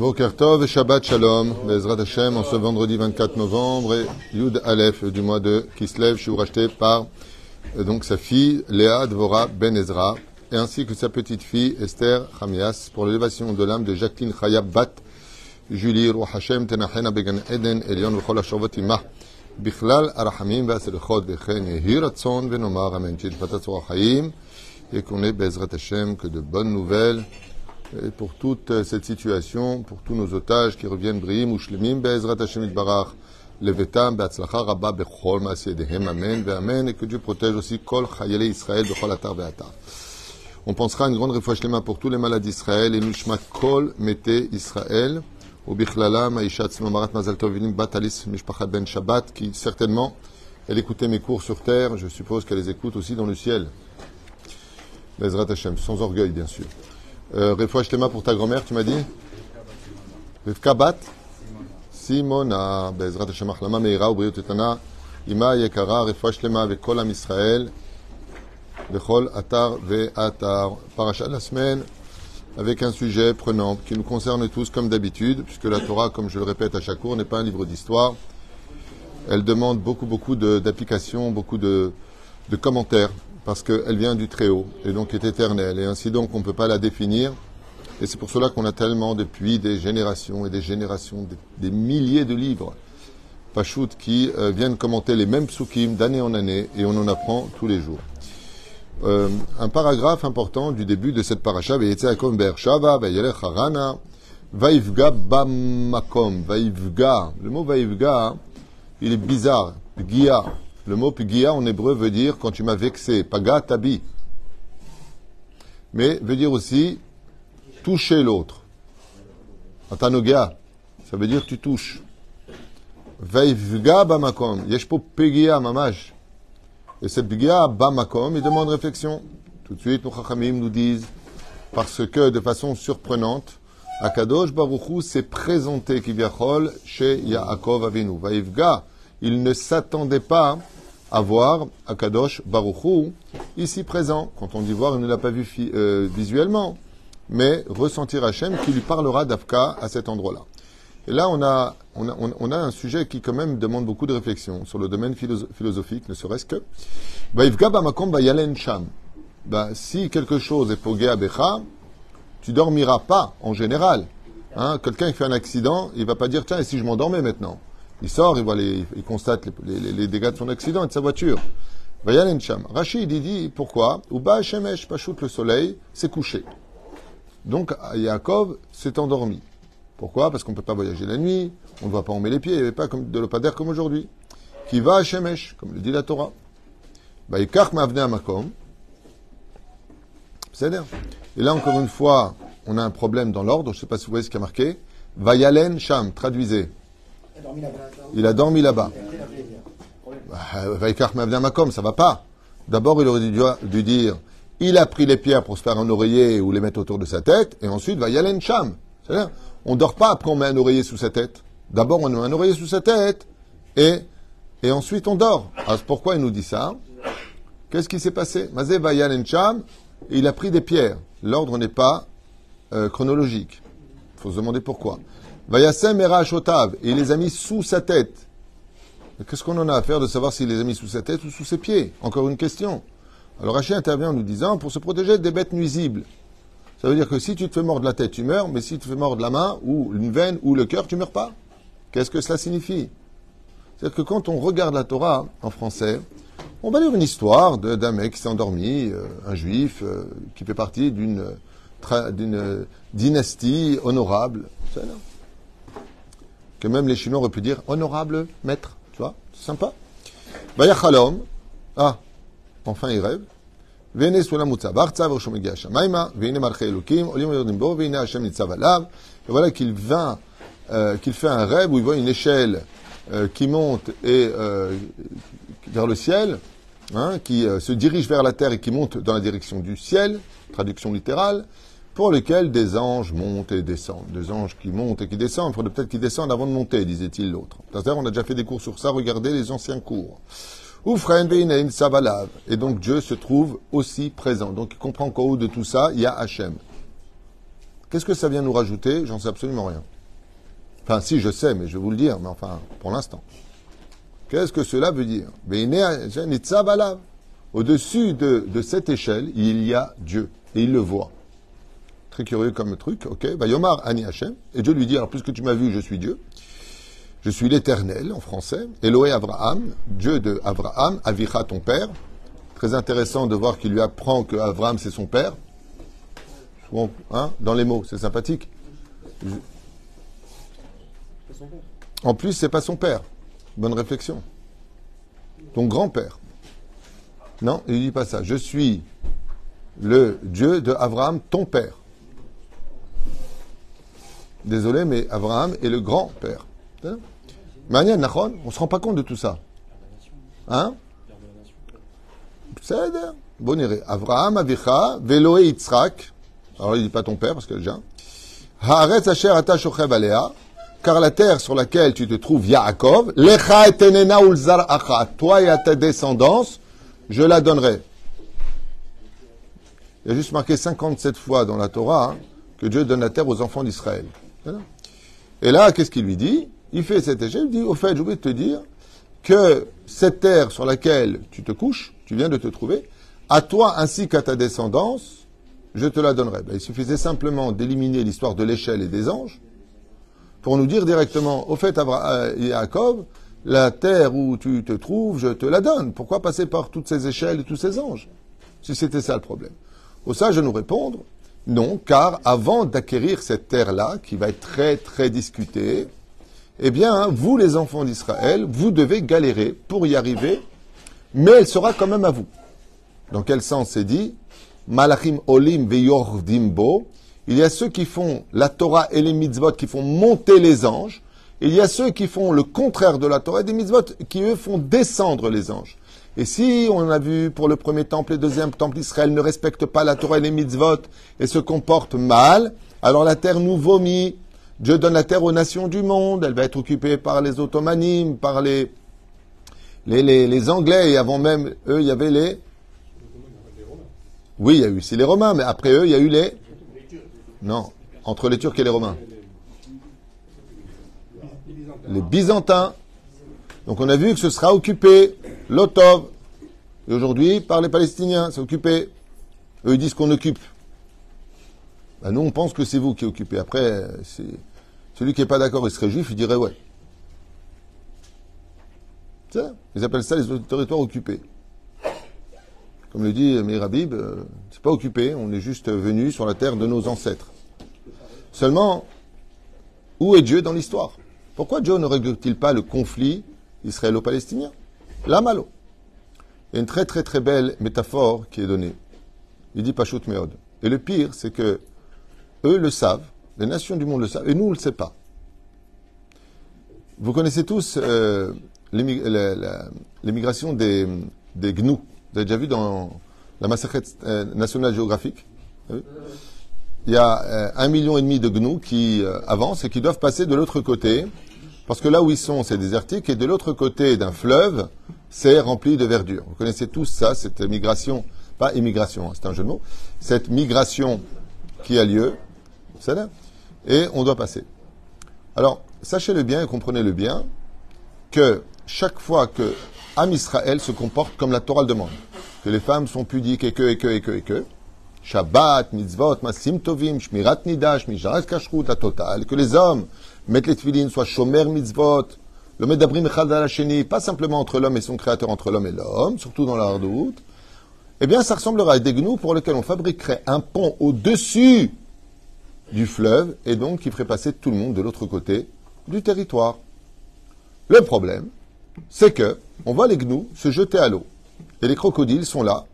Bokertov et Shabbat Shalom, Bezrat Hashem, en ce vendredi 24 novembre, et Yud Aleph du mois de Kislev, je suis racheté par euh, donc sa fille Léa Dvora Ben Ezra, et ainsi que sa petite fille Esther Hamias, pour l'élévation de l'âme de Jacqueline Chaya Bat, Julie Ruach Hashem, Tenachena Began Eden, Elion V'chol Hashavot Imah, Bichlal Arachamim V'Aselechot V'Chen Yehi Ratzon V'Nomar Amen, Shilpat et qu'on ait Bezrat Hashem que de bonnes nouvelles, et pour toute euh, cette situation, pour tous nos otages qui reviennent brim ou shlemim be'ezrat Hashem itbarach, levetam be'atzlacha rabba bechol ma'asyedehem, amen ve'amen, et que Dieu protège aussi kol chayele Israël bechol atar ve'atar. On pensera une grande réfouach shlema pour tous les malades d'Israël, et nushma kol mete Israël, ou bichlala ma'ishat marat mazal tov vinim bat alis mishpachat ben Shabbat, qui certainement, elle écoutait mes cours sur terre, je suppose qu'elle les écoute aussi dans le ciel. Bezrat Hashem, sans orgueil bien sûr. Euh, Shlema pour ta grand-mère, tu m'as dit Rivka Bat Simona, Bezrat Meira, Ubriot Etana, Ima Yekara, Refouach Shlema avec Kol Am Israël, Bechol Atar Ve Atar, Parasha de la semaine, avec un sujet prenant qui nous concerne tous comme d'habitude, puisque la Torah, comme je le répète à chaque cours, n'est pas un livre d'histoire. Elle demande beaucoup, beaucoup d'applications, beaucoup de, de commentaires, parce qu'elle vient du Très-Haut, et donc est éternelle, et ainsi donc on ne peut pas la définir. Et c'est pour cela qu'on a tellement, depuis des générations et des générations, des, milliers de livres, Pachout, qui euh, viennent commenter les mêmes psukim d'année en année, et on en apprend tous les jours. Euh, un paragraphe important du début de cette paracha, Yaakov Be'ershava, Vayelech Harana, Vaivga Bamakom, Vaivga. Le mot Vaivga, il est bizarre. Pgia. Le mot Pgia en hébreu veut dire quand tu m'as vexé. Paga tabi. Mais veut dire aussi toucher l'autre. Atanoga. Ça veut dire tu touches. Vaivga Bamakom. Yeshpo Pegia Mamash. Et cette Pgia Bamakom, il demande réflexion. Tout de suite, nos Chachamim nous disent, parce que de façon surprenante, Akadosh Baruchou s'est présenté Kivyachol chez Yaakov Avinu. Il ne s'attendait pas à voir Akadosh Baruchou ici présent. Quand on dit voir, il ne l'a pas vu euh, visuellement, mais ressentir Hachem qui lui parlera d'Afka à cet endroit-là. Et là, on a, on, a, on- a un sujet qui quand même demande beaucoup de réflexion sur le domaine philosoph- philosophique, ne serait-ce que. Ben, si quelque chose est pogé Becha, tu dormiras pas en général. Hein, Quelqu'un qui fait un accident, il va pas dire tiens, et si je m'endormais maintenant? Il sort, il, voit les, il constate les, dégâts de son accident et de sa voiture. Rachid, il dit pourquoi? Uba shemesh pachout le soleil s'est couché. Donc Yaakov s'est endormi. Pourquoi? Parce qu'on ne peut pas voyager la nuit, on ne va pas en met les pieds, il n'y avait pas de l'opadaire comme aujourd'hui. Qui va à Shemesh, comme le dit la Torah. Baïkach ma'avne amakom. C'est dire. Et là, encore une fois, on a un problème dans l'ordre, je ne sais pas si vous voyez ce qui a marqué. Vayalen Sham, traduisez. Il a dormi là-bas. Ça va pas. D'abord, il aurait dû, dire, il a pris les pierres pour se faire un oreiller ou les mettre autour de sa tête, et ensuite, Vayalen Sham. C'est-à-dire, on dort pas après on met un oreiller sous sa tête. D'abord, on met un oreiller sous sa tête, et, ensuite on dort. Alors, pourquoi il nous dit ça Qu'est-ce qui s'est passé? Mazé Vayalen Sham, il a pris des pierres. L'ordre n'est pas euh, chronologique. Il faut se demander pourquoi. Vayasem Shotav, et il les a mis sous sa tête. Qu'est-ce qu'on en a à faire de savoir s'il les a mis sous sa tête ou sous ses pieds? Encore une question. Alors Rachid intervient en nous disant pour se protéger des bêtes nuisibles. Ça veut dire que si tu te fais mordre la tête, tu meurs, mais si tu te fais mordre la main ou une veine ou le cœur, tu meurs pas. Qu'est-ce que cela signifie? C'est-à-dire que quand on regarde la Torah en français, on va lire une histoire d'un mec qui s'est endormi, euh, un juif euh, qui fait partie d'une, euh, dynastie honorable C'est là. Que même les Chinois auraient pu dire honorable maître. Tu vois, c'est sympa. Vayachalom. Ah, enfin il rêve. והנה סולם מוצב ארצה וראשו מגיע השמיימה, והנה מלכי אלוקים עולים ויורדים בו, והנה השם ניצב עליו. Et voilà qu'il vint, euh, qu'il fait un rêve où il voit une échelle euh, qui monte et euh, vers le ciel, hein, qui euh, se dirige vers la terre et qui monte dans la direction du ciel, traduction littérale, pour lequel des anges montent et descendent. Des anges qui montent et qui descendent. Il faudrait peut-être qu'ils descendent avant de monter, disait-il l'autre. C'est-à-dire, on a déjà fait des cours sur ça, regardez les anciens cours. Et donc Dieu se trouve aussi présent. Donc il comprend qu'au haut de tout ça, il y a Hachem. Qu'est-ce que ça vient nous rajouter? J'en sais absolument rien. Enfin, si, je sais, mais je vais vous le dire, mais enfin, pour l'instant. Qu'est-ce que cela veut dire? Au-dessus de, de cette échelle, il y a Dieu, et il le voit. Très curieux comme truc, ok bah, Yomar Ani Hashem, et Dieu lui dit, alors puisque tu m'as vu, je suis Dieu. Je suis l'éternel en français. Eloé Abraham, Dieu de Abraham, Avicha ton père. Très intéressant de voir qu'il lui apprend que Abraham c'est son père. Hein, dans les mots, c'est sympathique. En plus, c'est pas son père. Bonne réflexion. Ton grand-père. Non, il dit pas ça. Je suis le Dieu de Abraham, ton père. Désolé, mais Abraham est le grand-père. Mania Nachon, on ne se rend pas compte de tout ça. Hein C'est Boniré. Abraham, Avicha, Veloé Yitzhak. Alors il dit pas ton père parce que déjà. Haaretz Asher. Car la terre sur laquelle tu te trouves, Yaakov, Lecha et. Toi et à ta descendance, je la donnerai. Il y a juste marqué 57 fois dans la Torah hein, que Dieu donne la terre aux enfants d'Israël. Et là, qu'est-ce qu'il lui dit? Il fait cet échelle, il dit, au fait, j'ai oublié de te dire que cette terre sur laquelle tu te couches, tu viens de te trouver, à toi ainsi qu'à ta descendance, je te la donnerai. Ben, il suffisait simplement d'éliminer l'histoire de l'échelle et des anges pour nous dire directement, au fait, euh, Yaakov, la terre où tu te trouves, je te la donne. Pourquoi passer par toutes ces échelles et tous ces anges Si c'était ça le problème? Au ça, je nous répondre, non, car avant d'acquérir cette terre-là, qui va être très très discutée, eh bien, vous les enfants d'Israël, vous devez galérer pour y arriver, mais elle sera quand même à vous. Dans quel sens c'est dit? Malachim olim bo. Il y a ceux qui font la Torah et les mitzvot, qui font monter les anges. Il y a ceux qui font le contraire de la Torah et des mitzvot, qui eux font descendre les anges. Et si on a vu pour le premier temple et deuxième temple, Israël ne respecte pas la Torah et les mitzvot et se comporte mal, alors la terre nous vomit. Dieu donne la terre aux nations du monde. Elle va être occupée par les Ottomanimes, par les, les, les, Anglais. Et avant même eux, il y avait les. Oui, il y a eu aussi les Romains, mais après eux, il y a eu les. Non, entre les Turcs et les Romains. Les Byzantins. Donc on a vu que ce sera occupé. L'Otov, et aujourd'hui, par les Palestiniens, c'est occupé. Eux, ils disent qu'on occupe. Ben, nous, on pense que c'est vous qui occupez. Après, celui qui n'est pas d'accord, il serait juif, il dirait ouais. Ça, ils appellent ça les territoires occupés. Comme le dit Meir Habib, euh, c'est pas occupé, on est juste venu sur la terre de nos ancêtres. Seulement, où est Dieu dans l'histoire? Pourquoi Dieu ne règle-t-il pas le conflit israélo-palestinien la malo. Il y a une très très très belle métaphore qui est donnée. Il dit Pashut Meod. Et le pire, c'est que eux le savent, les nations du monde le savent, et nous on ne le sait pas. Vous connaissez tous euh, l'émigration des, des gnous. Vous avez déjà vu dans la massacre euh, nationale géographique Il y a euh, un million et demi de gnous qui avancent et qui doivent passer de l'autre côté parce que là où ils sont, c'est désertique, et de l'autre côté d'un fleuve, c'est rempli de verdure. Vous connaissez tous ça, cette migration, pas immigration, hein, c'est un jeu de mots, cette migration qui a lieu, là, et on doit passer. Alors, sachez-le bien et comprenez-le bien, que chaque fois que Am Israël se comporte comme la Torah le demande, que les femmes sont pudiques et que, et que, et que, et que, Shabbat, mitzvot, masim tovim, shmirat nidash, mijarat kashrut, la que les hommes mettre les tefillin, soit shomer mitzvot, le medabrim echad al pas simplement entre l'homme et son créateur, entre l'homme et l'homme, surtout dans la doute, eh bien, ça ressemblera à des gnous pour lesquels on fabriquerait un pont au-dessus du fleuve et donc qui ferait passer tout le monde de l'autre côté du territoire. Le problème, c'est que on voit les gnous se jeter à l'eau et les crocodiles sont là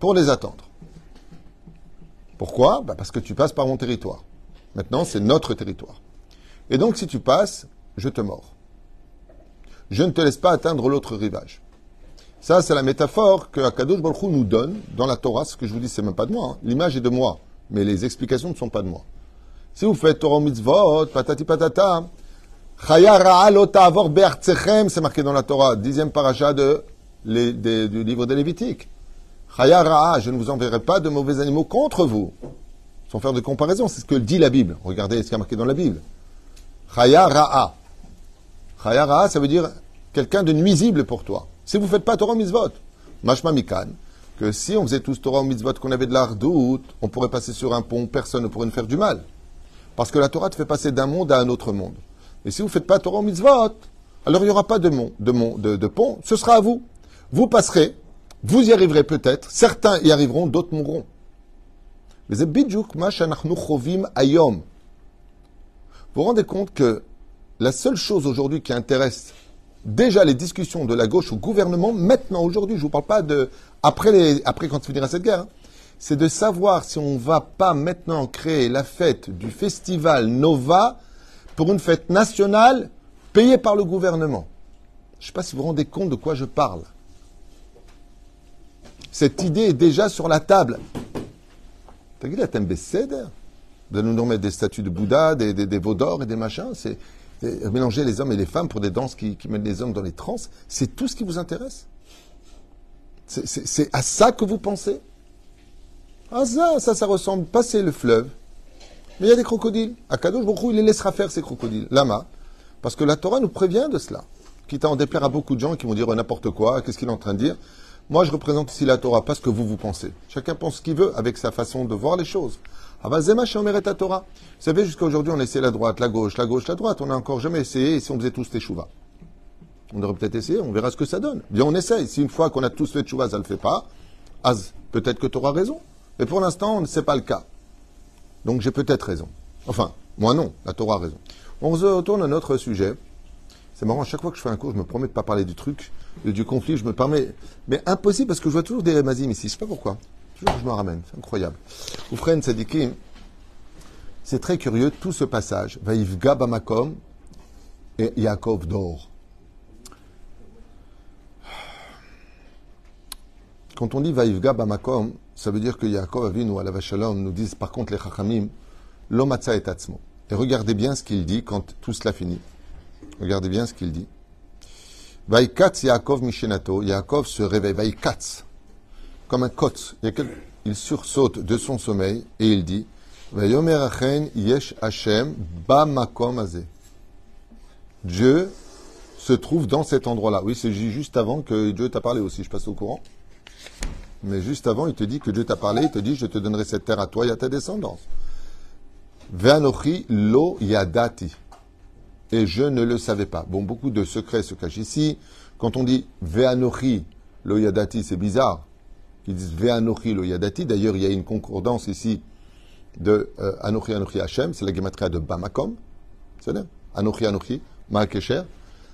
pour les attendre. Pourquoi? Bah, Parce que tu passes par mon territoire. Maintenant, c'est notre territoire. Et donc, si tu passes, je te mords. Je ne te laisse pas atteindre l'autre rivage. Ça, c'est la métaphore que Akadosh Baruch nous donne dans la Torah. Ce que je vous dis, c'est même pas de moi. Hein. L'image est de moi, mais les explications ne sont pas de moi. Si vous faites Torah mitzvot, patati patata, c'est marqué dans la Torah, dixième paracha du livre des Lévitiques. je ne vous enverrai pas de mauvais animaux contre vous. sans faire de comparaison. C'est ce que dit la Bible. Regardez ce qui est marqué dans la Bible. Chaya ra'a. Chaya ra'a, ça veut dire quelqu'un de nuisible pour toi. Si vous ne faites pas Torah mitzvot, mashma mikan, que si on faisait tous Torah mitzvot, qu'on avait de l'ardoute, on pourrait passer sur un pont, personne ne pourrait nous faire du mal. Parce que la Torah te fait passer d'un monde à un autre monde. Et si vous ne faites pas Torah mitzvot, alors il n'y aura pas de, de, de pont, ce sera à vous. Vous passerez, vous y arriverez peut-être, certains y arriveront, d'autres mourront. Mais c'est ayom. Vous vous rendez compte que la seule chose aujourd'hui qui intéresse déjà les discussions de la gauche au gouvernement, maintenant, aujourd'hui, je ne vous parle pas de après, les, après quand finira cette guerre, hein, c'est de savoir si on ne va pas maintenant créer la fête du festival Nova pour une fête nationale payée par le gouvernement. Je ne sais pas si vous vous rendez compte de quoi je parle. Cette idée est déjà sur la table. T'as de nous remettre des statues de Bouddha, des, des, veaux d'or et des machins. C'est mélanger les hommes et les femmes pour des danses qui, mettent les hommes dans les trans. C'est tout ce qui vous intéresse? C'est à ça que vous pensez? Ah ça, ça, ça ressemble. Passer le fleuve. Mais il y a des crocodiles. Akadosh Baruch il les laissera faire ces crocodiles. Lama. Parce que la Torah nous prévient de cela. Quitte à en déplaire à beaucoup de gens qui vont dire n'importe quoi, qu'est-ce qu'il est en train de dire. Moi, je représente ici la Torah, pas ce que vous, vous pensez. Chacun pense ce qu'il veut avec sa façon de voir les choses. Avazema ta Torah. Vous savez, jusqu'à aujourd'hui, on essaie la droite, la gauche, la gauche, la droite. On n'a encore jamais essayé et si on faisait tous teshuva. On aurait peut-être essayé, on verra ce que ça donne. Bien, on essaye. Si une fois qu'on a tous fait teshuva, ça ne le fait pas, peut-être que tu auras raison. Mais pour l'instant, ce n'est pas le cas. Donc j'ai peut-être raison. Enfin, moi non, la Torah a raison. On se retourne à notre sujet. C'est marrant, à chaque fois que je fais un cours, je me promets de ne pas parler du truc, du conflit, je me permets. Mais impossible parce que je vois toujours des remazim ici, je sais pas pourquoi. Je me ramène, c'est incroyable. Oufren Sadikim, c'est très curieux, tout ce passage. Vaïvga Bamakom et Yaakov dort. Quand on dit Vaïvga Bamakom, ça veut dire que Yaakov Avinu ou Alavashalom nous disent par contre les Chachamim, Lomatza et Tatsmo. Et regardez bien ce qu'il dit quand tout cela finit. Regardez bien ce qu'il dit. Vaikatz Yaakov Mishenato. Yaakov se réveille. Vaikatz. Comme un kotz. Il sursaute de son sommeil et il dit Yesh Hashem. Dieu se trouve dans cet endroit-là. Oui, c'est juste avant que Dieu t'a parlé aussi. Je passe au courant. Mais juste avant, il te dit que Dieu t'a parlé. Il te dit Je te donnerai cette terre à toi et à ta descendance. Ve'anochi lo yadati et je ne le savais pas. Bon, beaucoup de secrets se cachent ici. Quand on dit Ve'anochi lo yadati, c'est bizarre qu'ils disent Ve'anochi lo yadati. D'ailleurs, il y a une concordance ici de euh, Anochi Anochi Hashem, c'est la gematria de Bamakom. C'est ça Anochi Anochi, Ma'akesher.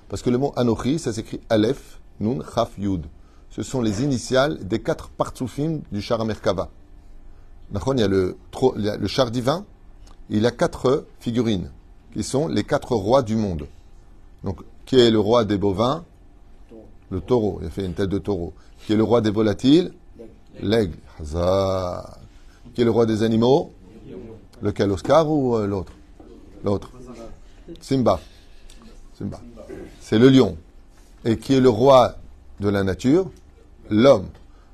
Parce que le mot Anochi, ça s'écrit Aleph, Nun, Chaf, Yud. Ce sont les initiales des quatre partsoufim du char Merkava. Il y a le, le char divin, il a quatre figurines qui sont les quatre rois du monde. Donc, qui est le roi des bovins? Le taureau. Il a fait une tête de taureau. Qui est le roi des volatiles? L'aigle. Qui est le roi des animaux? Lequel Oscar ou euh, l'autre? L'autre. Simba. Simba. C'est le lion. Et qui est le roi de la nature? L'homme.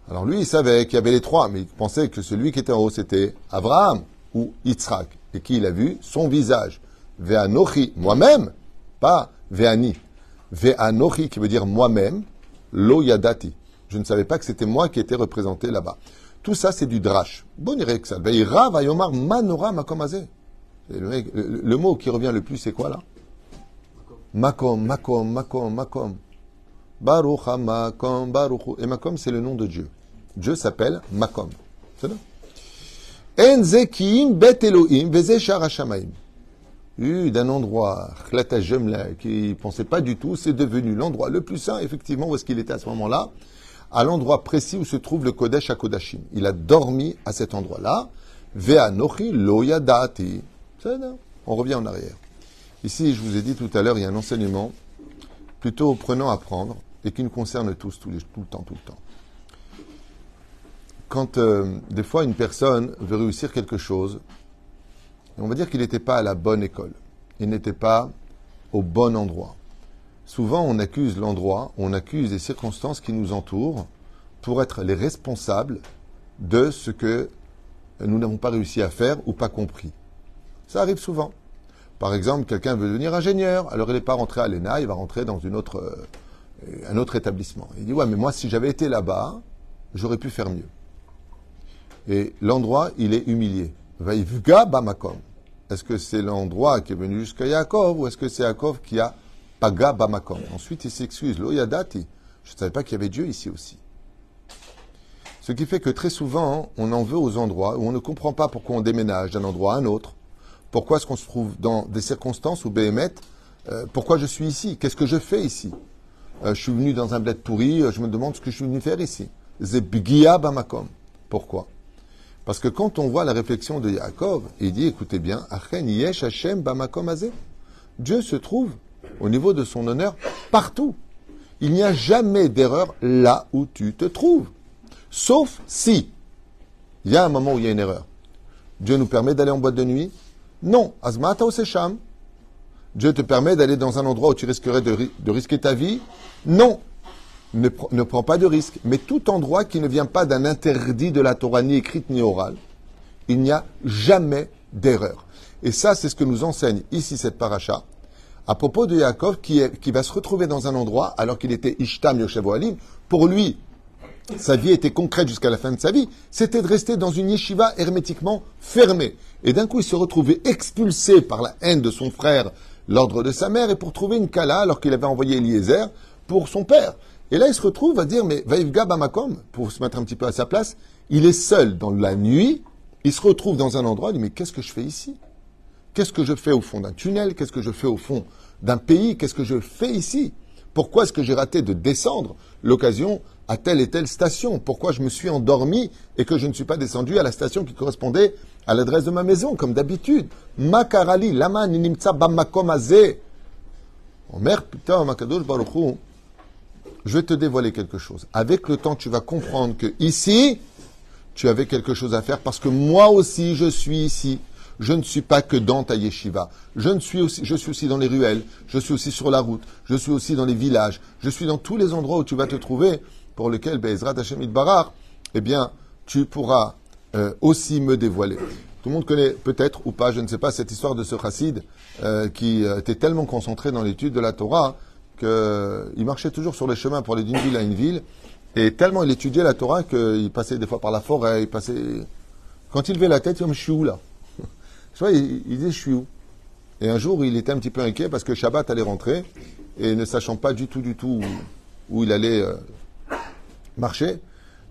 Alors lui, il savait qu'il y avait les trois, mais il pensait que celui qui était en haut, c'était Abraham ou Yitzhak. Et qui il a vu? Son visage. Ve'anochi, moi-même, pas ve'ani. Ve'anochi, qui veut dire moi-même, lo yadati. Je ne savais pas que c'était moi qui étais représenté là-bas. Tout ça, c'est du drash. Bon, ça. Vayomar manora makomazé. Le, le, mot qui revient le plus, c'est quoi là Makom, makom, makom, makom. Baruch makom, baruch. Et makom, c'est le nom de Dieu. Dieu s'appelle makom. C'est là. En zekim bet Elohim, d'un endroit, qui ne pensait pas du tout, c'est devenu l'endroit le plus saint, effectivement, où est-ce qu'il était à ce moment-là À l'endroit précis où se trouve le Kodesh à Kodashim. Il a dormi à cet endroit-là. Ve'anochi loyadati. On revient en arrière. Ici, je vous ai dit tout à l'heure, il y a un enseignement plutôt prenant à prendre et qui nous concerne tous, tout le temps, tout le temps. Quand euh, des fois une personne veut réussir quelque chose, on va dire qu'il n'était pas à la bonne école. Il n'était pas au bon endroit. Souvent, on accuse l'endroit, on accuse les circonstances qui nous entourent pour être les responsables de ce que nous n'avons pas réussi à faire ou pas compris. Ça arrive souvent. Par exemple, quelqu'un veut devenir ingénieur, alors il n'est pas rentré à l'ENA, il va rentrer dans euh, un autre établissement. Il dit, ouais, mais moi, si j'avais été là-bas, j'aurais pu faire mieux. Et l'endroit, il est humilié. Vaïvga Bamakom. Est-ce que c'est l'endroit qui est venu jusqu'à Yaakov ou est-ce que c'est Yaakov qui a Paga Bamakom Ensuite, il s'excuse. Lo Yadati. Je ne savais pas qu'il y avait Dieu ici aussi. Ce qui fait que très souvent, on en veut aux endroits où on ne comprend pas pourquoi on déménage d'un endroit à un autre. Pourquoi est-ce qu'on se trouve dans des circonstances où Béhémet, euh, pourquoi je suis ici? Qu'est-ce que je fais ici? Euh, Je suis venu dans un bled pourri, euh, je me demande ce que je suis venu faire ici. Zebgia Bamakom. Pourquoi? Parce que quand on voit la réflexion de Yaakov, il dit, écoutez bien, Achen Yesh Hashem Bamakom. Dieu se trouve au niveau de son honneur partout. Il n'y a jamais d'erreur là où tu te trouves. Sauf si il y a un moment où il y a une erreur. Dieu nous permet d'aller en boîte de nuit? Non. Azmata ou Secham? Dieu te permet d'aller dans un endroit où tu risquerais de, risquer ta vie? Non. Ne, ne prends pas de risque. Mais tout endroit qui ne vient pas d'un interdit de la Torah ni écrite ni orale, il n'y a jamais d'erreur. Et ça, c'est ce que nous enseigne ici cette paracha à propos de Yaakov qui, qui va se retrouver dans un endroit alors qu'il était Ishtam Yoshev Alim. Pour lui, sa vie était concrète jusqu'à la fin de sa vie, c'était de rester dans une yeshiva hermétiquement fermée. Et d'un coup, il se retrouvait expulsé par la haine de son frère, l'ordre de sa mère, et pour trouver une kala alors qu'il avait envoyé Eliezer pour son père. Et là, il se retrouve à dire, mais Vaivga Bamakom, pour se mettre un petit peu à sa place, il est seul dans la nuit, il se retrouve dans un endroit, il dit, mais qu'est-ce que je fais ici? Qu'est-ce que je fais au fond d'un tunnel? Qu'est-ce que je fais au fond d'un pays? Qu'est-ce que je fais ici? Pourquoi est-ce que j'ai raté de descendre l'occasion à telle et telle station? Pourquoi je me suis endormi et que je ne suis pas descendu à la station qui correspondait à l'adresse de ma maison, comme d'habitude? Makarali, lama ninimtsa. Omer putain, makadosh baruchou. Je vais te dévoiler quelque chose. Avec le temps, tu vas comprendre que ici, tu avais quelque chose à faire parce que moi aussi, je suis ici. Je ne suis pas que dans ta yeshiva. Je, suis aussi, je dans les ruelles, je suis aussi sur la route, je suis aussi dans les villages, je suis dans tous les endroits où tu vas te trouver, pour lesquels Bezrat Hashem Barar, eh bien, tu pourras euh, aussi me dévoiler. Tout le monde connaît peut-être ou pas, je ne sais pas, cette histoire de ce chassid euh, qui euh, était tellement concentré dans l'étude de la Torah qu'il marchait toujours sur les chemins pour aller d'une ville à une ville. Et tellement il étudiait la Torah qu'il passait des fois par la forêt, il passait... Quand il levait la tête, il je suis où là? Il, disait, je suis où? Et un jour, il était un petit peu inquiet parce que Shabbat allait rentrer et ne sachant pas du tout, du tout où, il allait euh, marcher,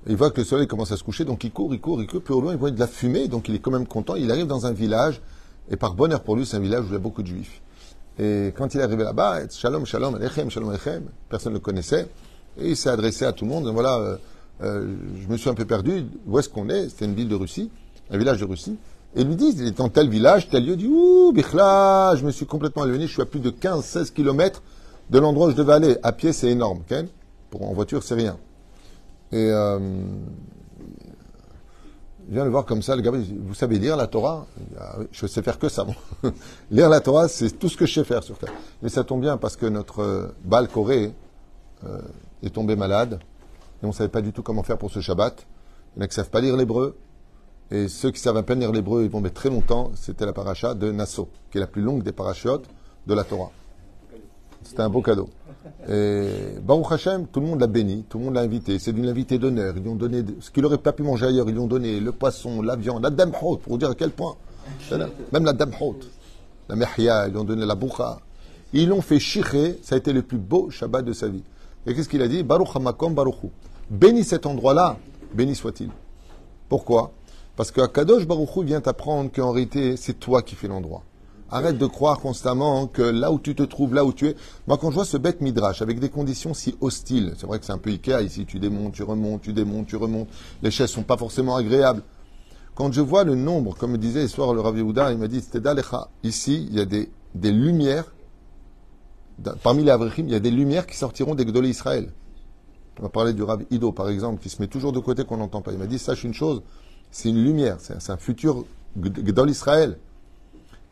il voit que le soleil commence à se coucher, donc il court, il court, il court. Plus au loin, il voit de la fumée, donc il est quand même content. Il arrive dans un village, et par bonheur pour lui, c'est un village où il y a beaucoup de juifs. Et quand il est arrivé là-bas, Shalom, Shalom, Alechem, Shalom, Alechem, personne ne le connaissait, et il s'est adressé à tout le monde. voilà, euh, euh, je me suis un peu perdu, où est-ce qu'on est? C'était une ville de Russie, un village de Russie. Et lui disent, il est dans tel village, tel lieu, dit, ouh, Bichla, je me suis complètement éloigné, je suis à plus de 15-16 kilomètres de l'endroit où je devais aller. À pied, c'est énorme, okay Pour, en voiture, c'est rien. Et, euh, je viens le voir comme ça, le gars, vous savez lire la Torah? Ah Je sais faire que ça, lire la Torah, c'est tout ce que je sais faire sur Terre. Mais ça tombe bien parce que notre euh, Baal Corée euh, est tombé malade et on ne savait pas du tout comment faire pour ce Shabbat. Il y en a qui ne savent pas lire l'hébreu, et ceux qui savent à peine lire l'hébreu, ils vont mettre très longtemps. C'était la paracha de Nassau, qui est la plus longue des parachutes de la Torah. C'était un beau cadeau. Et Baruch Hashem, tout le monde l'a béni, tout le monde l'a invité. C'est d'une invité d'honneur. Ils lui ont donné ce qu'il n'aurait pas pu manger ailleurs. Ils lui ont donné le poisson, la viande, la damhot, pour vous dire à quel point. Même la damhot, la mehya, ils lui ont donné la boucha. Ils l'ont fait chirer. Ça a été le plus beau Shabbat de sa vie. Et qu'est-ce qu'il a dit? Baruch Hamakom Baruchu. Bénis cet endroit-là, béni soit-il. Pourquoi? Parce que Kadosh Baruchou vient t'apprendre qu'en réalité, c'est toi qui fais l'endroit. Arrête de croire constamment que là où tu te trouves, là où tu es. Moi, quand je vois ce bête midrash avec des conditions si hostiles, c'est vrai que c'est un peu Ikea ici, tu démontes, tu remontes, tu démontes, tu remontes. Les chaises sont pas forcément agréables. Quand je vois le nombre, comme me disait ce soir le Rav Yehuda, il m'a dit, c'était Ici, il y a des, des lumières. Parmi les Avrechim, il y a des lumières qui sortiront des Gdolé Israël. On va parler du Rav Ido, par exemple, qui se met toujours de côté qu'on n'entend pas. Il m'a dit, sache une chose, c'est une lumière, c'est un futur dans l'Israël.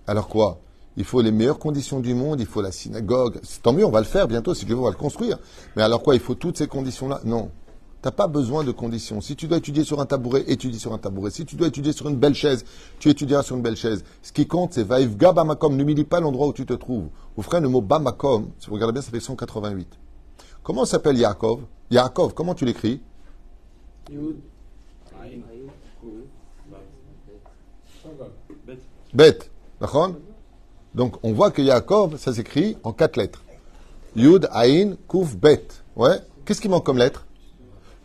Alors quoi? Il faut les meilleures conditions du monde, il faut la synagogue. Tant mieux, on va le faire bientôt, si Dieu veut, on va le construire. Mais alors quoi Il faut toutes ces conditions-là? Non. T'as pas besoin de conditions. Si tu dois étudier sur un tabouret, étudie sur un tabouret. Si tu dois étudier sur une belle chaise, tu étudieras sur une belle chaise. Ce qui compte, c'est Vaivga Bamakom. N'humilie pas l'endroit où tu te trouves. Vous ferez le mot Bamakom. Si vous regardez bien, ça fait 188. Comment s'appelle Yaakov? Yaakov, comment tu l'écris? Bête. Donc, on voit que Yaakov, ça s'écrit en quatre lettres. Yud, Ain, Kuf, Bet. Ouais. Qu'est-ce qui manque comme lettre?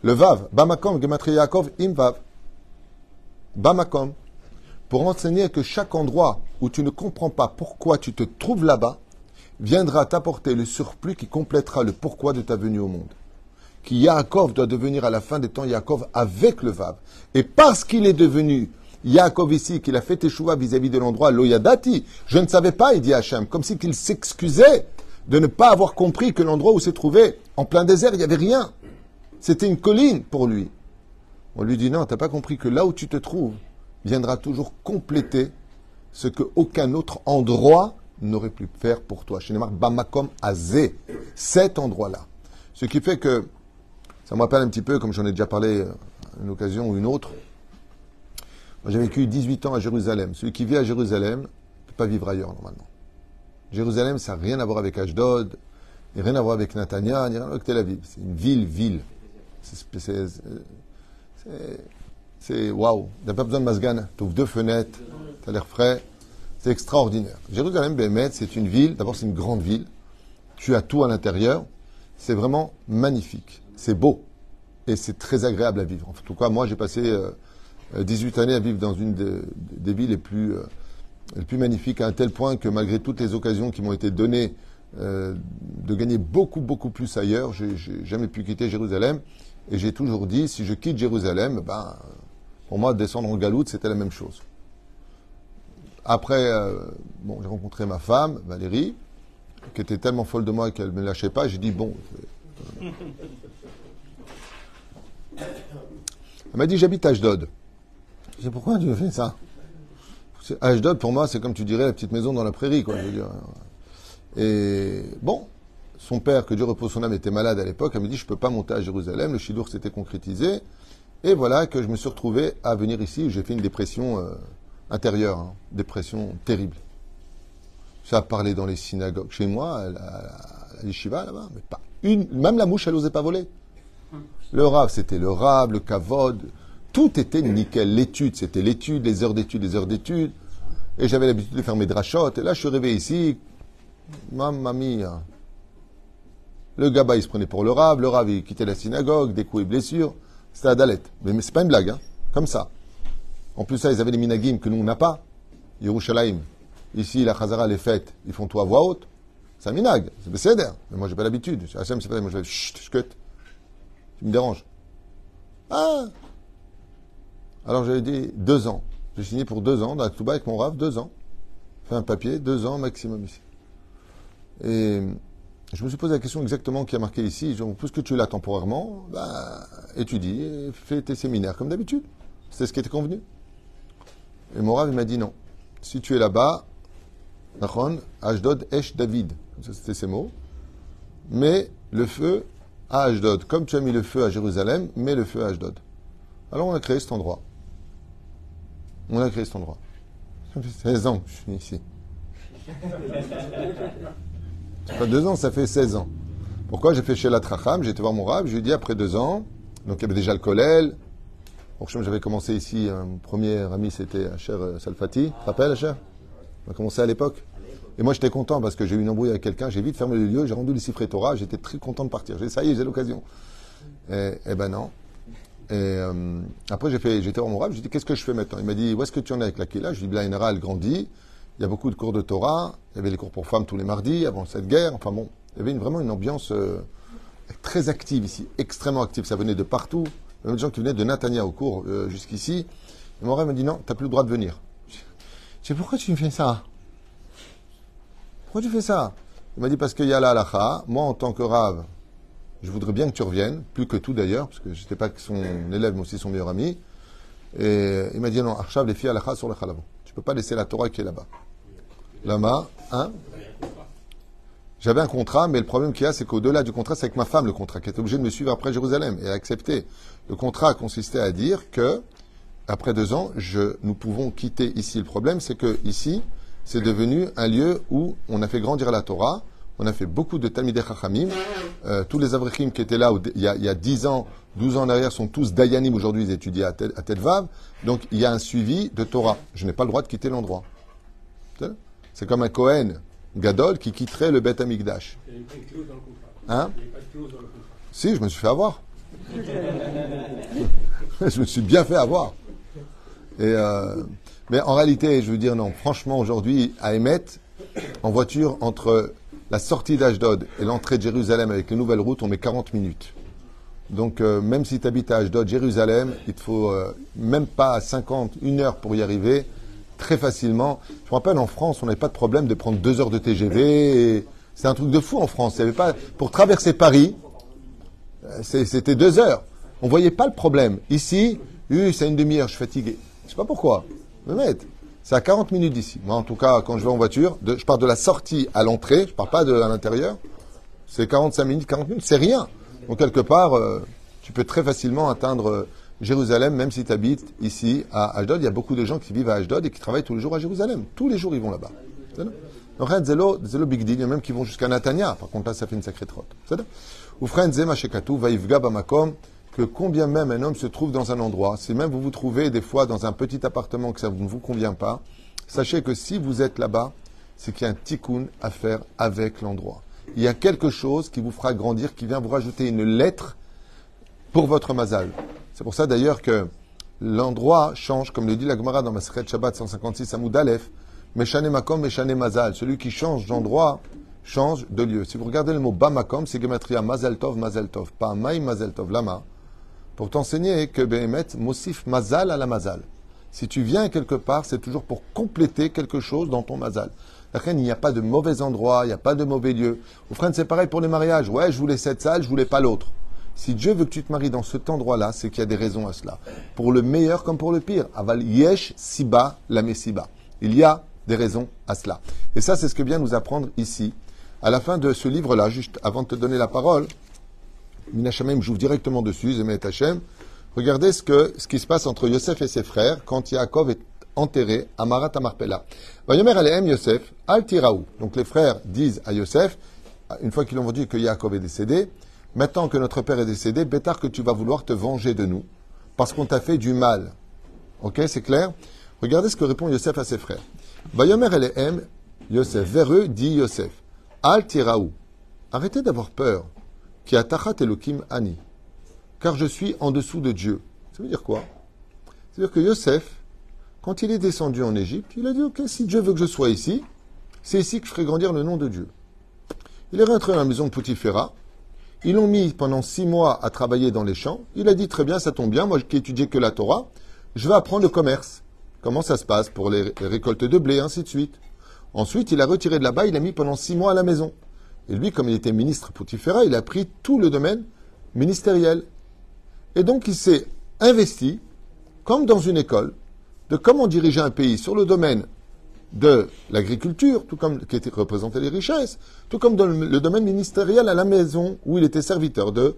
Le Vav. Bamakom, Gematria Yaakov, Im Vav. Bamakom. Pour enseigner que chaque endroit où tu ne comprends pas pourquoi tu te trouves là-bas, viendra t'apporter le surplus qui complétera le pourquoi de ta venue au monde. Qui Yaakov doit devenir à la fin des temps Yaakov avec le Vav. Et parce qu'il est devenu Yaakov ici, qu'il a fait échouva vis-à-vis de l'endroit Loyadati, je ne savais pas, il dit Hachem, comme si qu'il s'excusait de ne pas avoir compris que l'endroit où s'est trouvé, en plein désert, il n'y avait rien. C'était une colline pour lui. On lui dit non, tu n'as pas compris que là où tu te trouves viendra toujours compléter ce que aucun autre endroit n'aurait pu faire pour toi. Chez Bamakom Azé, cet endroit-là. Ce qui fait que, ça me rappelle un petit peu, comme j'en ai déjà parlé à une occasion ou une autre, j'ai vécu 18 ans à Jérusalem. Celui qui vit à Jérusalem ne peut pas vivre ailleurs normalement. Jérusalem, ça n'a rien à voir avec Ashdod, rien à voir avec Natania, ni rien à voir avec Tel Aviv. C'est une ville, ville. C'est waouh. Tu n'as pas besoin de masgan. Tu ouvres deux fenêtres, tu as l'air frais. C'est extraordinaire. Jérusalem, Bémet, c'est une ville. D'abord, c'est une grande ville. Tu as tout à l'intérieur. C'est vraiment magnifique. C'est beau. Et c'est très agréable à vivre. En tout cas, moi, j'ai passé 18 euh, années à vivre dans une des villes les plus, euh, les plus magnifiques, à un tel point que malgré toutes les occasions qui m'ont été données euh, de gagner beaucoup, beaucoup plus ailleurs, j'ai jamais pu quitter Jérusalem. Et j'ai toujours dit, si je quitte Jérusalem, ben, pour moi, descendre en galoute, c'était la même chose. Après, bon, j'ai rencontré ma femme, Valérie, qui était tellement folle de moi qu'elle ne me lâchait pas. J'ai dit, bon. Elle m'a dit, j'habite Ashdod. Je pourquoi me fais ça? Ashdod, pour moi, c'est comme tu dirais la petite maison dans la prairie, quoi. Et bon, son père, que Dieu repose son âme, était malade à l'époque. Elle me dit, je ne peux pas monter à Jérusalem. Le Shidour s'était concrétisé. Et voilà que je me suis retrouvé à venir ici. J'ai fait une dépression euh, intérieure, hein. dépression terrible. Ça a parlé dans les synagogues. Chez moi, à la, yeshiva, là-bas, mais pas une. Même la mouche, elle n'osait pas voler. Le rave, c'était le rave, le kavod. Tout était nickel. L'étude, c'était l'étude, les heures d'étude, les heures d'étude. Et j'avais l'habitude de faire mes drachotes. Et là, je suis arrivé ici. Mamma mia. Le gaba, il se prenait pour le rave. Le rave, il quittait la synagogue, des coups et blessures. C'était la dalette. Mais, c'est pas une blague, hein. Comme ça. En plus, ça, ils avaient les minagim que nous, on n'a pas. Yerushalayim. Ici, la Chazara, les fêtes, ils font tout à voix haute. C'est un minag. C'est Besséder. Mais moi, j'ai pas l'habitude. Hachem, c'est pas Moi, je vais chut, chut. Tu me déranges. Ah! Alors j'avais dit deux ans. J'ai signé pour deux ans dans la Touba avec mon rave, deux ans. Fait un papier, deux ans maximum ici. Et je me suis posé la question exactement qui a marqué ici. Puisque tu es là temporairement, bah, étudie et fais tes séminaires comme d'habitude. C'est ce qui était convenu. Et mon rave, il m'a dit non. Si tu es là-bas, Nachon, Ashdod, Esh David. C'était ces mots. Mais le feu à Ashdod. Comme tu as mis le feu à Jérusalem, mets le feu à Ashdod. Alors on a créé cet endroit. On a créé cet endroit. Ça fait 16 ans que je suis ici. C'est pas deux ans, ça fait 16 ans. Pourquoi j'ai fait chez la Tracham J'ai été voir mon rab, je lui ai dit après deux ans, donc il y avait déjà le Kolel. J'avais commencé ici, mon premier ami c'était Cher Salfati. Tu te rappelles, Cher On a commencé à l'époque. Et moi j'étais content parce que j'ai eu une embrouille avec quelqu'un, j'ai vite fermé le lieu, j'ai rendu le cifre Torah, j'étais très content de partir. J'ai dit ça y est, j'ai l'occasion. Et, eh ben non. Et euh, après, j'ai fait, j'étais en rab, j'ai dit, qu'est-ce que je fais maintenant? Il m'a dit, où est-ce que tu en es avec la Kila Je lui ai dit, là, elle grandit, il y a beaucoup de cours de Torah, il y avait les cours pour femmes tous les mardis, avant cette guerre, enfin bon, il y avait vraiment une ambiance euh, très active ici, extrêmement active, ça venait de partout, il y avait des gens qui venaient de Natania au cours euh, jusqu'ici, et mon m'a dit, non, tu n'as plus le droit de venir. Je dis, pourquoi tu me fais ça? Pourquoi tu fais ça? Il m'a dit, parce qu'il y a la halacha, moi en tant que rave, je voudrais bien que tu reviennes, plus que tout d'ailleurs, parce que je n'étais pas que son élève, mais aussi son meilleur ami. Et il m'a dit non, Archav, les filles à sur le khalavo. Tu ne peux pas laisser la Torah qui est là-bas. Lama, hein? J'avais un contrat, mais le problème qu'il y a, c'est qu'au-delà du contrat, c'est avec ma femme le contrat, qui était obligée de me suivre après Jérusalem et a accepté. Le contrat consistait à dire que, après deux ans, je, nous pouvons quitter ici. Le problème, c'est que ici, c'est devenu un lieu où on a fait grandir la Torah, on a fait beaucoup de Talmidei Chachamim. Euh, tous les Avrichim qui étaient là il y, a, il y a 10 ans, 12 ans en arrière sont tous Dayanim. Aujourd'hui, ils étudient à Tel, à Tel Vav. Donc, il y a un suivi de Torah. Je n'ai pas le droit de quitter l'endroit. C'est comme un Kohen Gadol qui quitterait le Beth Amikdash. Il n'y a pas de clause dans le contrat. Hein? Il n'y a pas de clause dans le contrat. Si, je me suis fait avoir. je me suis bien fait avoir. Et euh, mais en réalité, je veux dire, non, franchement, aujourd'hui, à Emet, en voiture, entre la sortie d'Ashdod et l'entrée de Jérusalem avec les nouvelles routes, on met 40 minutes. Donc, euh, même si tu habites à Ashdod, Jérusalem, il te faut euh, même pas 50, une heure pour y arriver, très facilement. Je me rappelle, en France, on n'avait pas de problème de prendre deux heures de TGV. C'est un truc de fou en France. Pas, pour traverser Paris, euh, c'était deux heures. On voyait pas le problème. Ici, c'est une demi-heure, je suis fatigué. Je sais pas pourquoi. Mettre. C'est à 40 minutes d'ici. Moi, en tout cas, quand je vais en voiture, de- je pars de la sortie à l'entrée, je pars pas de à l'intérieur. C'est 45 minutes, 40 minutes, c'est rien. Donc, quelque part, euh, tu peux très facilement atteindre euh, Jérusalem, même si tu habites ici à Ashdod. Il y a beaucoup de gens qui vivent à Ashdod et qui travaillent tous les jours à Jérusalem. Tous les jours, ils vont là-bas. Donc, big deal. Il y en a même qui vont jusqu'à Natania. Par contre, là, ça fait une sacrée trotte. Ou frère Zema Shekatu, Vaivga Bamakom, que combien même un homme se trouve dans un endroit, si même vous vous trouvez des fois dans un petit appartement que ça ne vous convient pas, sachez que si vous êtes là-bas, c'est qu'il y a un tikkun à faire avec l'endroit. Il y a quelque chose qui vous fera grandir, qui vient vous rajouter une lettre pour votre mazal. C'est pour ça d'ailleurs que l'endroit change, comme le dit la Gemara dans Maseret Shabbat 156 Amoud Aleph, Meshane Makom, Meshane Mazal. Celui qui change d'endroit change de lieu. Si vous regardez le mot Bamakom, c'est Gematria Mazal Tov, Mazal Tov. Pas Maï Mazal Tov, Lama. Pour t'enseigner que Behemet, Mosif Mazal à la Mazal. Si tu viens quelque part, c'est toujours pour compléter quelque chose dans ton Mazal. Reine, il n'y a pas de mauvais endroit, il n'y a pas de mauvais lieu. Au frère, c'est pareil pour les mariages. Ouais, je voulais cette salle, je voulais pas l'autre. Si Dieu veut que tu te maries dans cet endroit-là, c'est qu'il y a des raisons à cela. Pour le meilleur comme pour le pire. Aval yesh siba la mesiba. Il y a des raisons à cela. Et ça, c'est ce que vient nous apprendre ici. À la fin de ce livre-là, juste avant de te donner la parole, Minachamem j'ouvre directement dessus, Zemet Hashem. Regardez ce, que, ce qui se passe entre Yosef et ses frères quand Yaakov est enterré à Marat Amarpella. Vayomer Alehem Yosef, Al Tiraou. Donc les frères disent à Yosef, une fois qu'ils ont dit que Yaakov est décédé, maintenant que notre père est décédé, bétard que tu vas vouloir te venger de nous, parce qu'on t'a fait du mal. Ok, c'est clair? Regardez ce que répond Yosef à ses frères. Vayomer Alehem Yosef, vers dit Yosef, Al Tiraou. Arrêtez d'avoir peur. Qui a tachat Elohim Ani. Car je suis en dessous de Dieu. Ça veut dire quoi? C'est-à-dire que Yosef, quand il est descendu en Égypte, il a dit Ok, si Dieu veut que je sois ici, c'est ici que je ferai grandir le nom de Dieu. Il est rentré dans la maison de Poutifera. Ils l'ont mis pendant six mois à travailler dans les champs. Il a dit Très bien, ça tombe bien, moi qui étudié que la Torah, je vais apprendre le commerce. Comment ça se passe pour les récoltes de blé, ainsi de suite. Ensuite, il a retiré de là-bas, il a mis pendant six mois à la maison. Et lui, comme il était ministre Poutifera, il a pris tout le domaine ministériel. Et donc, il s'est investi, comme dans une école, de comment diriger un pays sur le domaine de l'agriculture, tout comme qui était représentait les richesses, tout comme dans le, domaine ministériel à la maison où il était serviteur de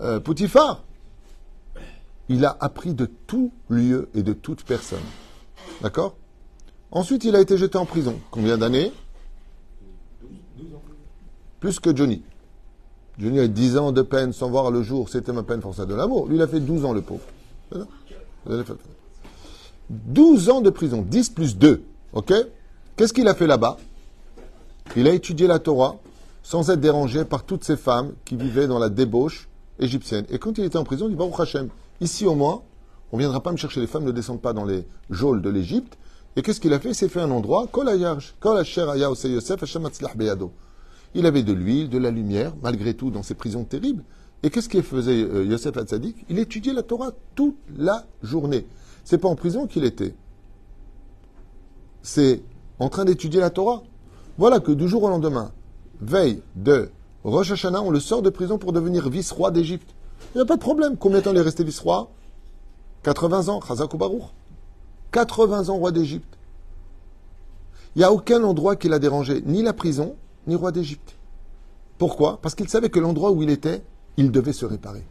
euh. Il a appris de tout lieu et de toute personne. D'accord? Ensuite, il a été jeté en prison. Combien d'années? Plus que Johnny. Johnny a 10 ans de peine sans voir le jour. C'était ma peine forçée de l'amour. Lui, il a fait 12 ans, le pauvre. 12 ans de prison. 10 plus 2. OK? Qu'est-ce qu'il a fait là-bas? Il a étudié la Torah sans être dérangé par toutes ces femmes qui vivaient dans la débauche égyptienne. Et quand il était en prison, il dit Baruch Hashem, ici au moins, on ne viendra pas me chercher. Les femmes ne descendent pas dans les geôles de l'Égypte. Et qu'est-ce qu'il a fait? Il s'est fait un endroit, Kol Kol Asher Yosef, Beyado. Il avait de l'huile, de la lumière, malgré tout, dans ces prisons terribles. Et qu'est-ce qu'il faisait euh, Yosef Hatzadik Il étudiait la Torah toute la journée. C'est pas en prison qu'il était. C'est en train d'étudier la Torah. Voilà que du jour au lendemain, veille de Rosh Hashanah, on le sort de prison pour devenir vice-roi d'Égypte. Il n'y a pas de problème. Combien de temps il est resté vice-roi? 80 ans, Chazak ou Baruch? 80 ans roi d'Égypte. Il n'y a aucun endroit qui l'a dérangé, ni la prison, ni roi d'Égypte. Pourquoi? Parce qu'il savait que l'endroit où il était, il devait se réparer.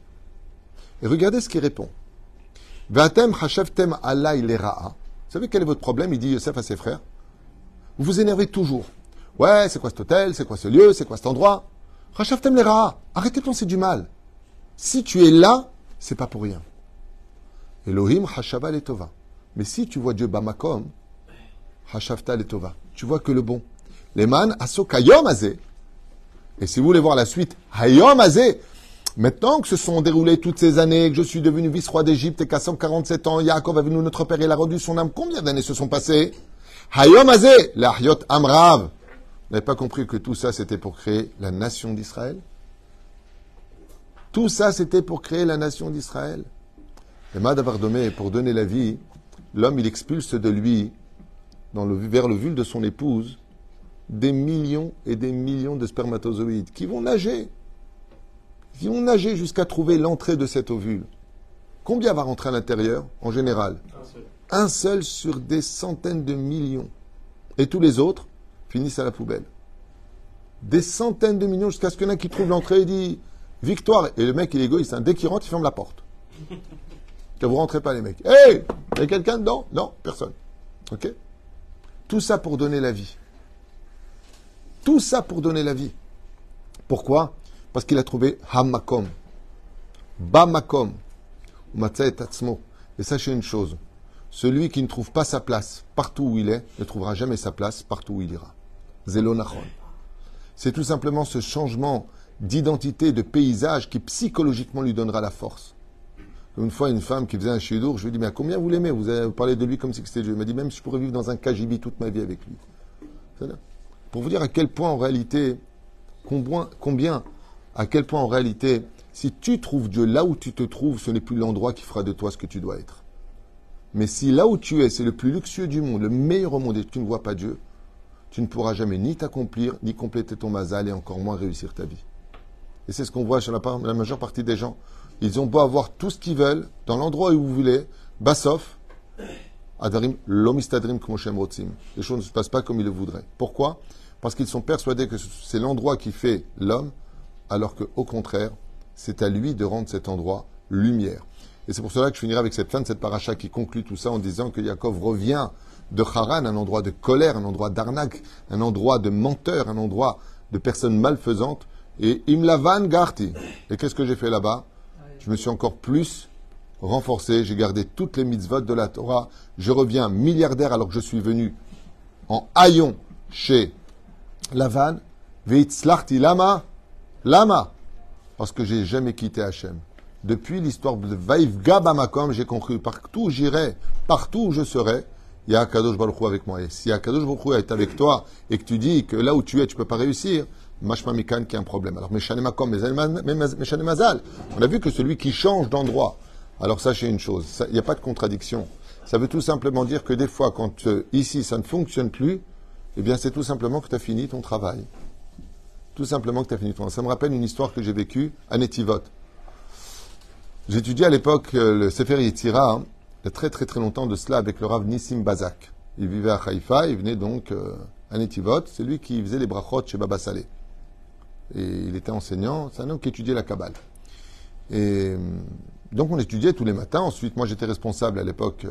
Et regardez ce qu'il répond. Vous savez quel est votre problème? Il dit Yosef à ses frères. Vous vous énervez toujours. Ouais, c'est quoi cet hôtel? C'est quoi ce lieu? C'est quoi cet endroit? Hashevtem ra'a. Arrêtez de penser du mal. Si tu es là, c'est pas pour rien. Elohim hashava letova. Mais si tu vois Dieu bamakom, hashavta letova. Tu vois que le bon. Les man asokayom azé. Et si vous voulez voir la suite, hayom azé. Maintenant que se sont déroulées toutes ces années, que je suis devenu vice-roi d'Égypte et qu'à 147 ans, Yaakov a venu notre père, il a rendu son âme. Combien d'années se sont passées? Hayom azé, la amrav. Vous n'avez pas compris que tout ça, c'était pour créer la nation d'Israël? Tout ça, c'était pour créer la nation d'Israël. Et Madavardomé, pour donner la vie, l'homme, il expulse de lui, dans le, vers le vulve de son épouse, des millions et des millions de spermatozoïdes qui vont nager qui vont nager jusqu'à trouver l'entrée de cet ovule. Combien va rentrer à l'intérieur en général? Un seul. Un seul sur des centaines de millions. Et tous les autres finissent à la poubelle. Des centaines de millions jusqu'à ce qu'il y en ait qui trouve l'entrée et dit victoire. Et le mec, il est égoïste. Hein. Dès qu'il rentre, il ferme la porte. Que vous rentrez pas, les mecs. Hé Il y a quelqu'un dedans? Non, personne. OK? Tout ça pour donner la vie. Tout ça pour donner la vie. Pourquoi? Parce qu'il a trouvé Hamakom, Bamakom, Et sachez une chose, celui qui ne trouve pas sa place partout où il est, ne trouvera jamais sa place partout où il ira. Zelonachon. C'est tout simplement ce changement d'identité, de paysage qui psychologiquement lui donnera la force. Une fois, une femme qui faisait un chidour, je lui ai dit, mais à combien vous l'aimez? Vous parlé de lui comme si c'était Dieu. Elle m'a dit, même si je pourrais vivre dans un KGB toute ma vie avec lui. Pour vous dire à quel point, en réalité, combien, à quel point en réalité, si tu trouves Dieu là où tu te trouves, ce n'est plus l'endroit qui fera de toi ce que tu dois être. Mais si là où tu es, c'est le plus luxueux du monde, le meilleur au monde, et tu ne vois pas Dieu, tu ne pourras jamais ni t'accomplir, ni compléter ton mazal, et encore moins réussir ta vie. Et c'est ce qu'on voit chez la, la, majeure partie des gens. Ils ont beau avoir tout ce qu'ils veulent, dans l'endroit où vous voulez, Bassof, Adarim, l'omistadrim rotzim. Les choses ne se passent pas comme ils le voudraient. Pourquoi? Parce qu'ils sont persuadés que c'est l'endroit qui fait l'homme, alors qu'au contraire, c'est à lui de rendre cet endroit lumière. Et c'est pour cela que je finirai avec cette fin de cette paracha qui conclut tout ça en disant que Yaakov revient de Haran, un endroit de colère, un endroit d'arnaque, un endroit de menteur, un endroit de personnes malfaisantes, et Imlavan Garti. Et qu'est-ce que j'ai fait là-bas? Je me suis encore plus renforcé, j'ai gardé toutes les mitzvot de la Torah, je reviens milliardaire alors que je suis venu en haillon chez Lavan, Veitzlachti Lama, Lama Parce que j'ai jamais quitté Hachem. Depuis l'histoire de Vaïv Gabamakom, j'ai compris partout où j'irai, partout où je serai, il y a Akadosh Baruch avec moi. Et si Akadosh Baruch est avec toi et que tu dis que là où tu es, tu ne peux pas réussir, Mashma Mikan qui a un problème. Alors, Meshane Makom, Meshane Mazal, on a vu que celui qui change d'endroit, alors sachez une chose, il n'y a pas de contradiction. Ça veut tout simplement dire que des fois, quand euh, ici ça ne fonctionne plus, eh bien c'est tout simplement que tu as fini ton travail. Tout simplement que tu as fini ton Ça me rappelle une histoire que j'ai vécue à Netivot. J'étudiais à l'époque euh, le Sefer Yetzira, hein, il y a très très très longtemps de cela, avec le Rav Nissim Bazak. Il vivait à Haïfa, il venait donc euh, à Netivot. C'est lui qui faisait les brachot chez Baba Saleh. Et il était enseignant, c'est un homme qui étudiait la Kabbale. Donc on étudiait tous les matins. Ensuite, moi j'étais responsable à l'époque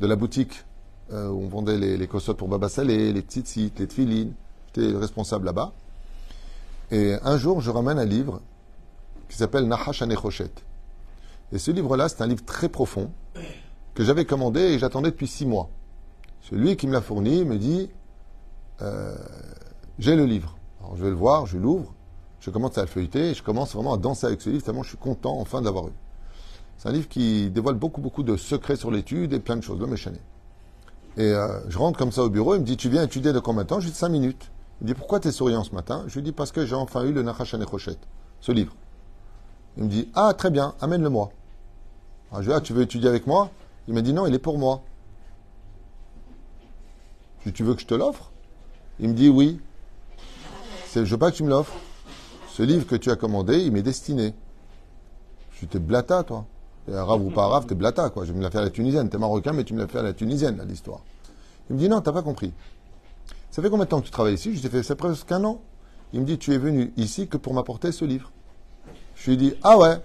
de la boutique où on vendait les, les pour Baba Saleh, les tzitzit, les tfilines. J'étais responsable là-bas. Et un jour, je ramène un livre qui s'appelle Nahash Anechochet. Et ce livre-là, c'est un livre très profond que j'avais commandé et j'attendais depuis six mois. Celui qui me l'a fourni me dit euh, J'ai le livre. Alors je vais le voir, je l'ouvre, je commence à le feuilleter et je commence vraiment à danser avec ce livre, tellement je suis content enfin d'avoir eu. C'est un livre qui dévoile beaucoup, beaucoup de secrets sur l'étude et plein de choses, l'homme est Et euh, je rentre comme ça au bureau, il me dit Tu viens étudier de combien de temps? J'ai dit 5 minutes. Il dit Pourquoi tu es souriant ce matin? Je lui dis Parce que j'ai enfin eu le Nachash Anechochet, ce livre. Il me dit Ah, très bien, amène-le-moi. je lui dis Ah, tu veux étudier avec moi? Il m'a dit Non, il est pour moi. Je dis Tu veux que je te l'offre? Il me dit Oui. Je veux pas que tu me l'offres. Ce livre que tu as commandé, il m'est destiné. Je dis T'es blata, toi. Arabe ou pas arabe, t'es blata, quoi. Je vais me la faire à la tunisienne. T'es marocain, mais tu me la fais à la tunisienne, l'histoire. Il me dit Non, t'as pas compris. Ça fait combien de temps que tu travailles ici? Je lui ai fait, c'est presque un an. Il me dit, tu es venu ici que pour m'apporter ce livre. Je lui ai dit, ah ouais.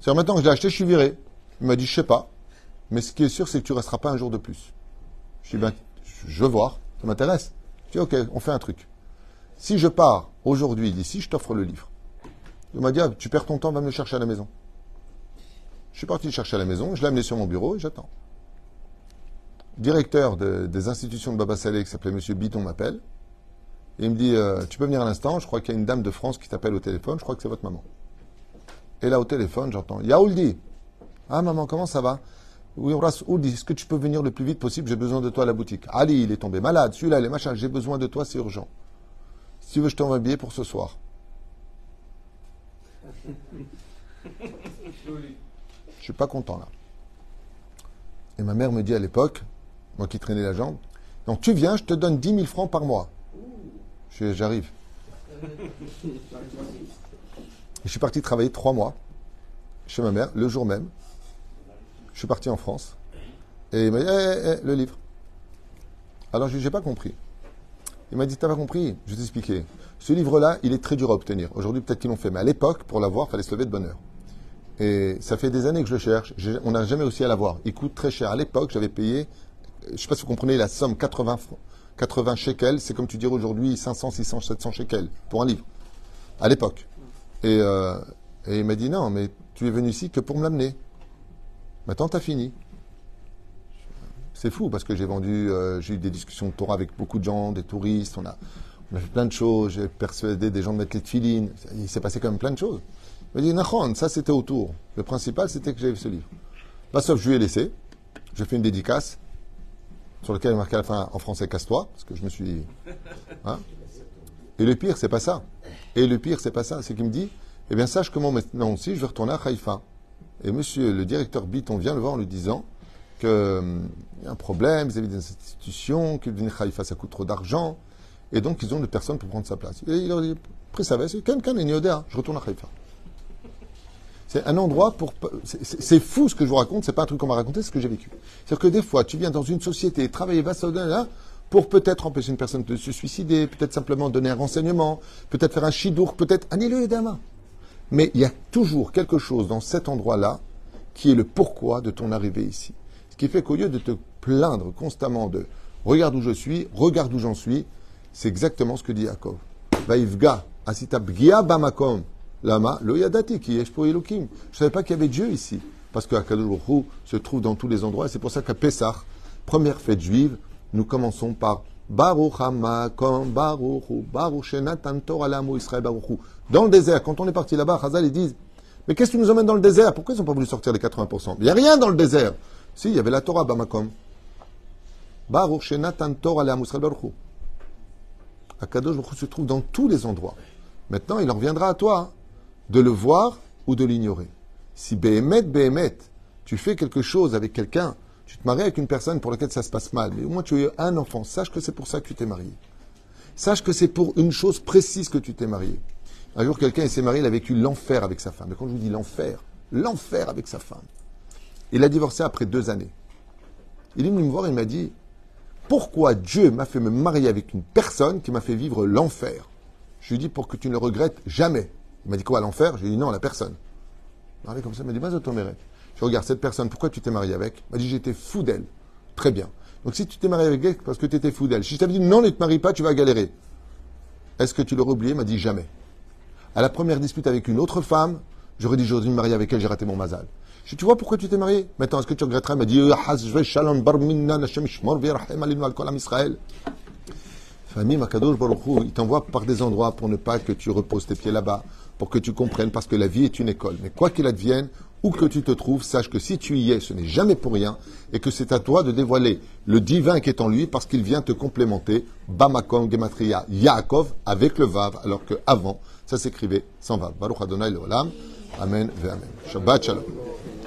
C'est maintenant que je l'ai acheté, je suis viré. Il m'a dit, je sais pas. Mais ce qui est sûr, c'est que tu resteras pas un jour de plus. Je lui ai ben, je veux voir. Ça m'intéresse. Je dis, ok, on fait un truc. Si je pars aujourd'hui d'ici, je t'offre le livre. Il m'a dit, ah, tu perds ton temps, va me le chercher à la maison. Je suis parti le chercher à la maison, je l'ai amené sur mon bureau et j'attends. Directeur de- des institutions de Baba Saleh, qui s'appelait Monsieur Biton, m'appelle. Et il me dit, euh, tu peux venir à l'instant, je crois qu'il y a une dame de France qui t'appelle au téléphone, je crois que c'est votre maman. Et là, au téléphone, j'entends, Yaouldi. Ah, maman, comment ça va? Oui, Ras Ouldi, est-ce que tu peux venir le plus vite possible? J'ai besoin de toi à la boutique. Ali, il est tombé malade, celui-là, les machins, j'ai besoin de toi, c'est urgent. Si tu veux, je t'envoie un billet pour ce soir. Je suis pas content là. Et ma mère me dit à l'époque, moi qui traînais la jambe, donc tu viens, je te donne 10 000 francs par mois. J'arrive. Je suis parti travailler trois mois chez ma mère, le jour même. Je suis parti en France. Et il m'a dit, Eh, eh, eh, le livre. Alors je n'ai pas compris. Il m'a dit, t'as pas compris? Je vais t'expliquer. Ce livre-là, il est très dur à obtenir. Aujourd'hui, peut-être qu'ils l'ont fait, mais à l'époque, pour l'avoir, il fallait se lever de bonne heure. Et ça fait des années que je le cherche. On n'a jamais réussi à l'avoir. Il coûte très cher. À l'époque, j'avais payé, je ne sais pas si vous comprenez la somme, 80, fr- 80 shekels. C'est comme tu dirais aujourd'hui 500, 600, 700 shekels pour un livre. À l'époque. Et, euh, et il m'a dit non, mais tu es venu ici que pour me l'amener. Maintenant, tu as fini. C'est fou parce que j'ai vendu, euh, j'ai eu des discussions de Torah avec beaucoup de gens, des touristes. On a fait plein de choses. J'ai persuadé des gens de mettre les filines. Il s'est passé quand même plein de choses. Il dit, Nahon, ça c'était autour. Le principal, c'était que j'avais ce livre. Sauf je lui ai laissé. J'ai fait une dédicace sur laquelle il marqué à la fin en français Casse-toi, parce que je me suis. Hein Et le pire, c'est pas ça. Et le pire, c'est pas ça. C'est qu'il me dit, eh bien, sache comment maintenant aussi, je vais retourner à Haïfa. Et monsieur, le directeur Biton vient le voir en lui disant qu'il y a un problème vis-à-vis des institutions, que venir Haïfa, ça coûte trop d'argent. Et donc, ils ont une personne pour prendre sa place. Et il leur dit, après ça va, c'est quelqu'un est je retourne à Haïfa. C'est un endroit pour. c'est- fou ce que je vous raconte, c'est pas un truc qu'on m'a raconté, c'est ce que j'ai vécu. C'est-à-dire que des fois, tu viens dans une société, travailler va là, pour peut-être empêcher une personne de se suicider, peut-être simplement donner un renseignement, peut-être faire un chidour, peut-être annule dama. Mais il y a toujours quelque chose dans cet endroit-là qui est le pourquoi de ton arrivée ici. Ce qui fait qu'au lieu de te plaindre constamment de regarde où je suis, regarde où j'en suis, c'est exactement ce que dit Yaakov. Vaivga, asita bgia bamakom, lama, lo yadati, ki yesh po Elokim. Je savais pas qu'il y avait Dieu ici. Parce que Akadosh se trouve dans tous les endroits. Et c'est pour ça qu'à Pessah, première fête juive, nous commençons par Baruch Hamakom, Baruch Baruch Lamu Israël Baruch. Dans le désert, quand on est parti là-bas, Chazal, ils disent Mais qu'est-ce qui nous emmène dans le désert? Pourquoi ils n'ont pas voulu sortir les 80% Il n'y a rien dans le désert. Si, il y avait la Torah, Bamakom. Baruch Shenatan Torah Israël Baruch. Akadosh se trouve dans tous les endroits. Maintenant, il en reviendra à toi de le voir ou de l'ignorer. Si Behemet, Behemet, tu fais quelque chose avec quelqu'un, tu te maries avec une personne pour laquelle ça se passe mal, mais au moins tu as eu un enfant, sache que c'est pour ça que tu t'es marié. Sache que c'est pour une chose précise que tu t'es marié. Un jour, quelqu'un s'est marié, il a vécu l'enfer avec sa femme. Mais quand je vous dis l'enfer, l'enfer avec sa femme. Il a divorcé après deux années. Il est venu me voir, il m'a dit Pourquoi Dieu m'a fait me marier avec une personne qui m'a fait vivre l'enfer? Je lui ai dit Pour que tu ne le regrettes jamais. Il m'a dit Quoi, l'enfer? Je lui ai dit Non, la personne. Il m'a comme ça, il m'a dit Vas-y. Je regarde cette personne, pourquoi tu t'es marié avec? Il m'a dit J'étais fou d'elle. Très bien. Donc si tu t'es marié avec elle parce que tu étais fou d'elle, si je t'avais dit non, ne te marie pas, tu vas galérer. Est-ce que tu l'aurais oublié? Il m'a dit jamais. À la première dispute avec une autre femme, j'aurais dit j'aurais dû me marier avec elle, j'ai raté mon mazal. Je dis, tu vois pourquoi tu t'es marié? Maintenant, est-ce que tu regretteras Il m'a dit Euh. Famille il t'envoie par des endroits pour ne pas que tu reposes tes pieds là-bas, pour que tu comprennes, parce que la vie est une école. Mais quoi qu'il advienne, où que tu te trouves, sache que si tu y es, ce n'est jamais pour rien, et que c'est à toi de dévoiler le divin qui est en lui, parce qu'il vient te complémenter, Bamakom Gematria Yaakov, avec le Vav, alors que avant, ça s'écrivait sans Vav. Baruch Adonai Leolam. Amen ve Amen. Shabbat Shalom.